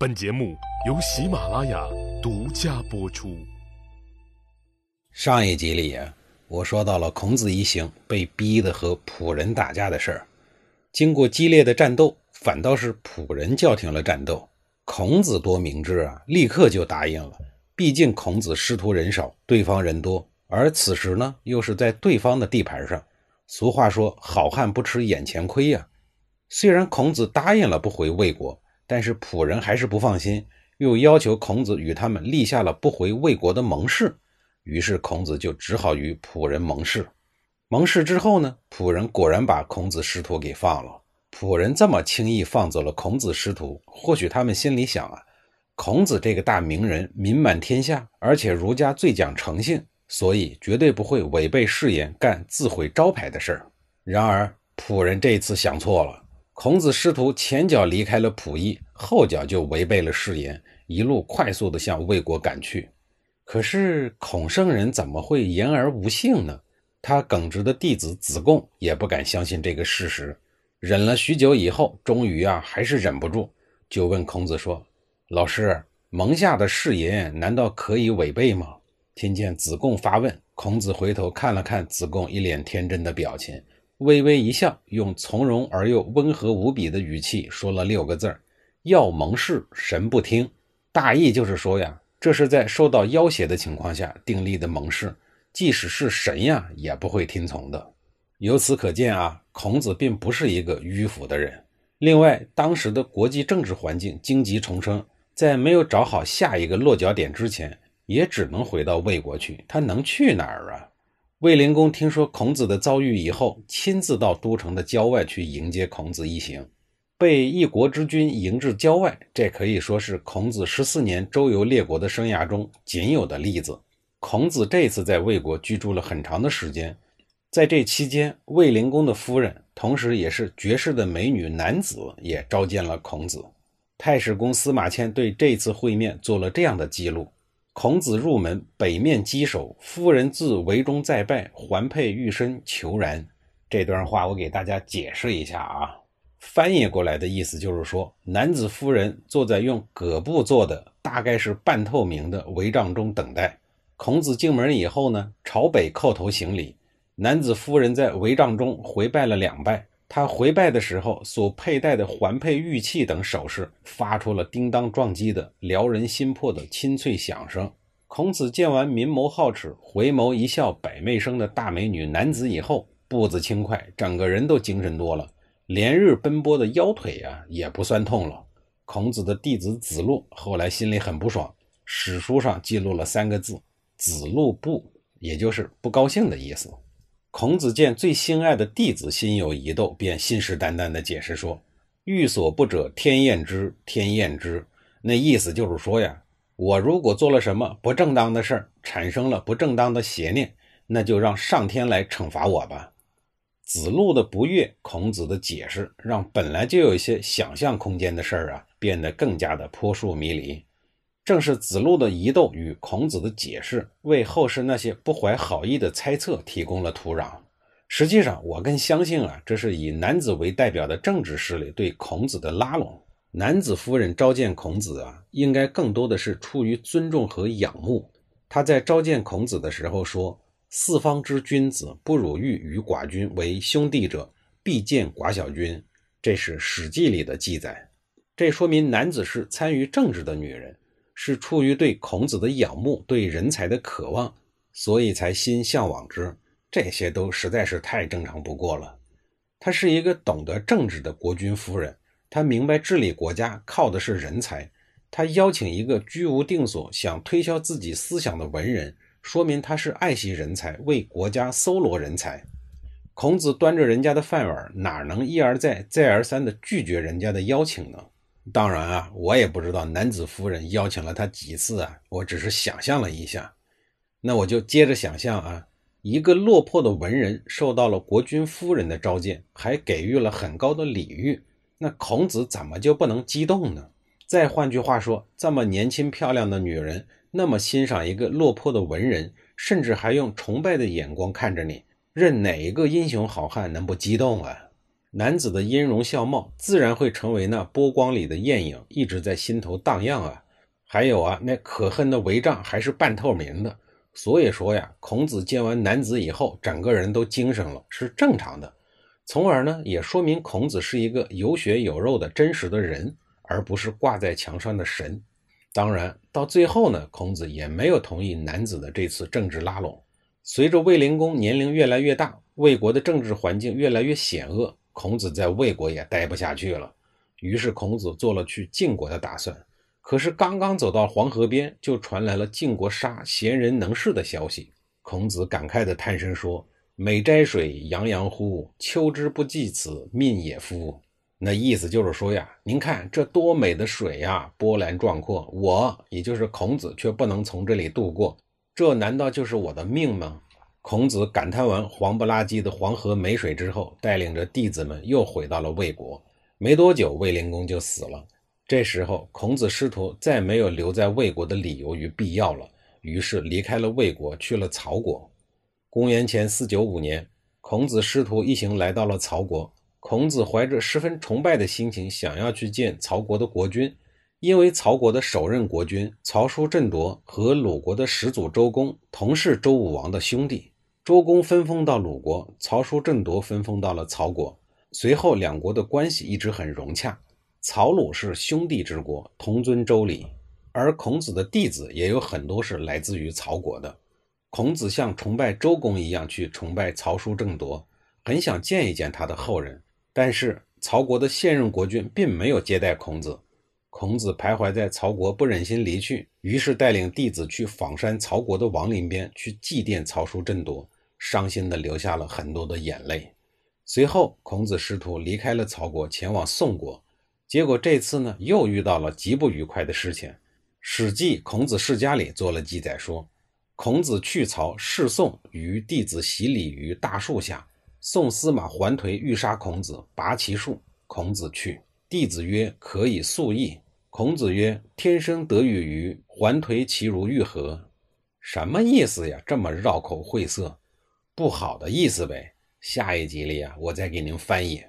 本节目由喜马拉雅独家播出。上一集里，我说到了孔子一行被逼的和仆人打架的事儿。经过激烈的战斗，反倒是仆人叫停了战斗。孔子多明智啊，立刻就答应了。毕竟孔子师徒人少，对方人多，而此时呢，又是在对方的地盘上。俗话说：“好汉不吃眼前亏呀。”虽然孔子答应了不回魏国，但是仆人还是不放心，又要求孔子与他们立下了不回魏国的盟誓。于是孔子就只好与仆人盟誓。盟誓之后呢，仆人果然把孔子师徒给放了。仆人这么轻易放走了孔子师徒，或许他们心里想啊，孔子这个大名人名满天下，而且儒家最讲诚信，所以绝对不会违背誓言干自毁招牌的事儿。然而仆人这次想错了，孔子师徒前脚离开了溥仪，后脚就违背了誓言，一路快速的向魏国赶去。可是孔圣人怎么会言而无信呢？他耿直的弟子子贡也不敢相信这个事实。忍了许久以后，终于啊，还是忍不住，就问孔子说：“老师，蒙下的誓言难道可以违背吗？”听见子贡发问，孔子回头看了看子贡一脸天真的表情，微微一笑，用从容而又温和无比的语气说了六个字儿：“要蒙誓，神不听。”大意就是说呀，这是在受到要挟的情况下订立的盟誓，即使是神呀，也不会听从的。由此可见啊，孔子并不是一个迂腐的人。另外，当时的国际政治环境荆棘丛生，在没有找好下一个落脚点之前，也只能回到魏国去。他能去哪儿啊？卫灵公听说孔子的遭遇以后，亲自到都城的郊外去迎接孔子一行，被一国之君迎至郊外，这可以说是孔子十四年周游列国的生涯中仅有的例子。孔子这次在魏国居住了很长的时间。在这期间，卫灵公的夫人，同时也是绝世的美女男子，也召见了孔子。太史公司马迁对这次会面做了这样的记录：孔子入门，北面稽首，夫人自围中再拜，环佩玉身，求然。这段话我给大家解释一下啊，翻译过来的意思就是说，男子夫人坐在用葛布做的，大概是半透明的帷帐中等待。孔子进门以后呢，朝北叩头行礼。男子夫人在帷帐中回拜了两拜，他回拜的时候所佩戴的环佩玉器等首饰发出了叮当撞击的撩人心魄的清脆响声。孔子见完明眸皓齿、回眸一笑百媚生的大美女男子以后，步子轻快，整个人都精神多了，连日奔波的腰腿啊也不酸痛了。孔子的弟子子路后来心里很不爽，史书上记录了三个字：“子路不”，也就是不高兴的意思。孔子见最心爱的弟子心有疑窦，便信誓旦旦地解释说：“欲所不者，天厌之，天厌之。”那意思就是说呀，我如果做了什么不正当的事儿，产生了不正当的邪念，那就让上天来惩罚我吧。子路的不悦，孔子的解释让本来就有一些想象空间的事儿啊，变得更加的扑朔迷离。正是子路的疑窦与孔子的解释，为后世那些不怀好意的猜测提供了土壤。实际上，我更相信啊，这是以男子为代表的政治势力对孔子的拉拢。男子夫人召见孔子啊，应该更多的是出于尊重和仰慕。他在召见孔子的时候说：“四方之君子，不辱欲与寡君为兄弟者，必见寡小君。”这是《史记》里的记载。这说明男子是参与政治的女人。是出于对孔子的仰慕，对人才的渴望，所以才心向往之。这些都实在是太正常不过了。她是一个懂得政治的国君夫人，她明白治理国家靠的是人才。她邀请一个居无定所、想推销自己思想的文人，说明他是爱惜人才，为国家搜罗人才。孔子端着人家的饭碗，哪能一而再、再而三地拒绝人家的邀请呢？当然啊，我也不知道男子夫人邀请了他几次啊，我只是想象了一下。那我就接着想象啊，一个落魄的文人受到了国君夫人的召见，还给予了很高的礼遇，那孔子怎么就不能激动呢？再换句话说，这么年轻漂亮的女人，那么欣赏一个落魄的文人，甚至还用崇拜的眼光看着你，任哪一个英雄好汉能不激动啊？男子的音容笑貌自然会成为那波光里的艳影，一直在心头荡漾啊。还有啊，那可恨的帷帐还是半透明的，所以说呀，孔子见完男子以后，整个人都精神了，是正常的。从而呢，也说明孔子是一个有血有肉的真实的人，而不是挂在墙上的神。当然，到最后呢，孔子也没有同意男子的这次政治拉拢。随着卫灵公年龄越来越大，魏国的政治环境越来越险恶，孔子在魏国也待不下去了。于是，孔子做了去晋国的打算。可是刚刚走到黄河边，就传来了晋国杀贤人能士的消息。孔子感慨地叹声说：“美哉水，洋洋乎！秋之不济此，命也夫。”那意思就是说呀，您看这多美的水呀，波澜壮阔，我也就是孔子却不能从这里渡过，这难道就是我的命吗？孔子感叹完黄不拉几的黄河没水之后，带领着弟子们又回到了魏国。没多久，卫灵公就死了。这时候，孔子师徒再没有留在魏国的理由与必要了，于是离开了魏国，去了曹国。公元前四九五年，孔子师徒一行来到了曹国。孔子怀着十分崇拜的心情，想要去见曹国的国君，因为曹国的首任国君曹叔振铎和鲁国的始祖周公同是周武王的兄弟。周公分封到鲁国，曹叔振铎分封到了曹国。随后，两国的关系一直很融洽。曹鲁是兄弟之国，同尊周礼，而孔子的弟子也有很多是来自于曹国的。孔子像崇拜周公一样去崇拜曹叔正铎，很想见一见他的后人。但是曹国的现任国君并没有接待孔子，孔子徘徊在曹国，不忍心离去，于是带领弟子去访山曹国的王陵边去祭奠曹叔振铎，伤心的流下了很多的眼泪。随后，孔子师徒离开了曹国，前往宋国。结果这次呢，又遇到了极不愉快的事情。《史记·孔子世家》里做了记载，说孔子去曹，侍宋，与弟子洗礼于大树下。宋司马桓颓欲杀孔子，拔其树。孔子去，弟子曰：“可以速议。”孔子曰：“天生得与于桓颓，其如玉何？”什么意思呀？这么绕口晦涩，不好的意思呗。下一集里啊，我再给您翻译。